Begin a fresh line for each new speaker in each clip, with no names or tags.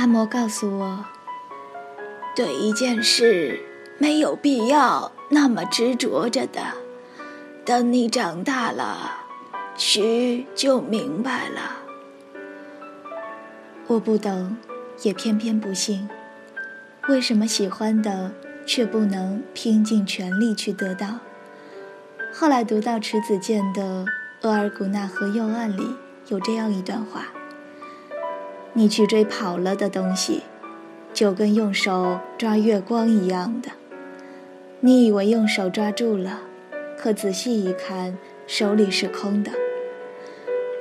阿嬷告诉我，对一件事没有必要那么执着着的。等你长大了，许就明白了。我不懂，也偏偏不信。为什么喜欢的却不能拼尽全力去得到？后来读到迟子建的《额尔古纳河右岸》里有这样一段话：“你去追跑了的东西，就跟用手抓月光一样的。你以为用手抓住了，可仔细一看，手里是空的。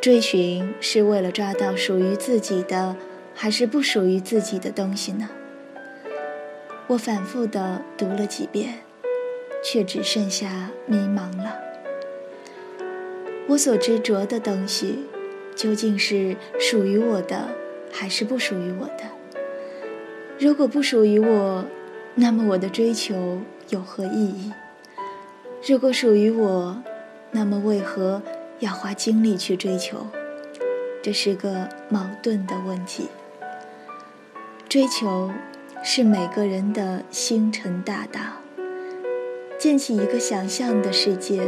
追寻是为了抓到属于自己的，还是不属于自己的东西呢？”我反复的读了几遍，却只剩下迷茫了。我所执着的东西，究竟是属于我的，还是不属于我的？如果不属于我，那么我的追求有何意义？如果属于我，那么为何要花精力去追求？这是个矛盾的问题。追求。是每个人的星辰大道，建起一个想象的世界，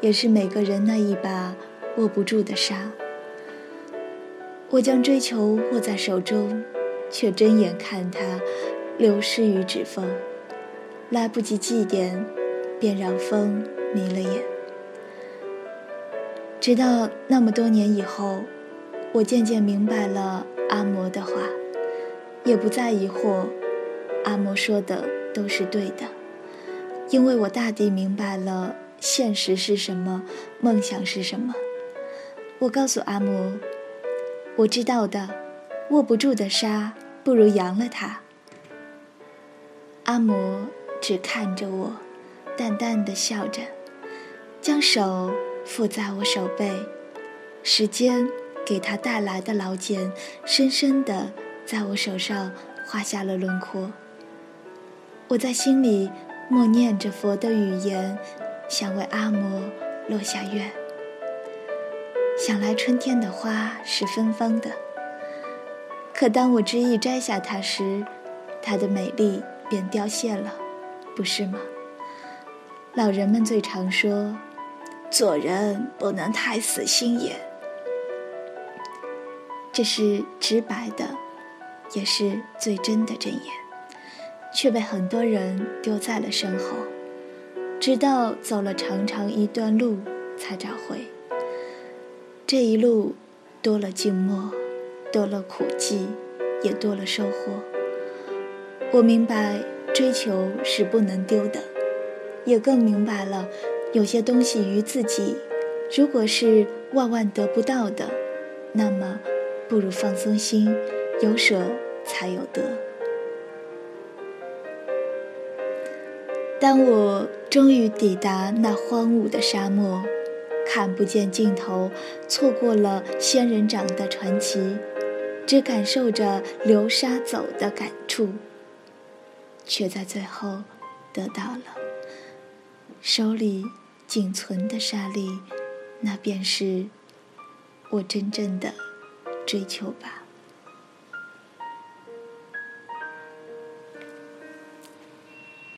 也是每个人那一把握不住的沙。我将追求握在手中，却睁眼看它流失于指缝，来不及祭奠，便让风迷了眼。直到那么多年以后，我渐渐明白了阿嬷的话。也不再疑惑，阿嬷说的都是对的，因为我大抵明白了现实是什么，梦想是什么。我告诉阿嬷，我知道的，握不住的沙，不如扬了它。阿嬷只看着我，淡淡的笑着，将手附在我手背，时间给他带来的老茧，深深的。在我手上画下了轮廓。我在心里默念着佛的语言，想为阿嬷落下愿。想来春天的花是芬芳的，可当我执意摘下它时，它的美丽便凋谢了，不是吗？老人们最常说，做人不能太死心眼，这是直白的。也是最真的箴言，却被很多人丢在了身后，直到走了长长一段路才找回。这一路多了静默，多了苦寂，也多了收获。我明白追求是不能丢的，也更明白了有些东西于自己，如果是万万得不到的，那么不如放松心。有舍才有得。当我终于抵达那荒芜的沙漠，看不见尽头，错过了仙人掌的传奇，只感受着流沙走的感触，却在最后得到了手里仅存的沙粒，那便是我真正的追求吧。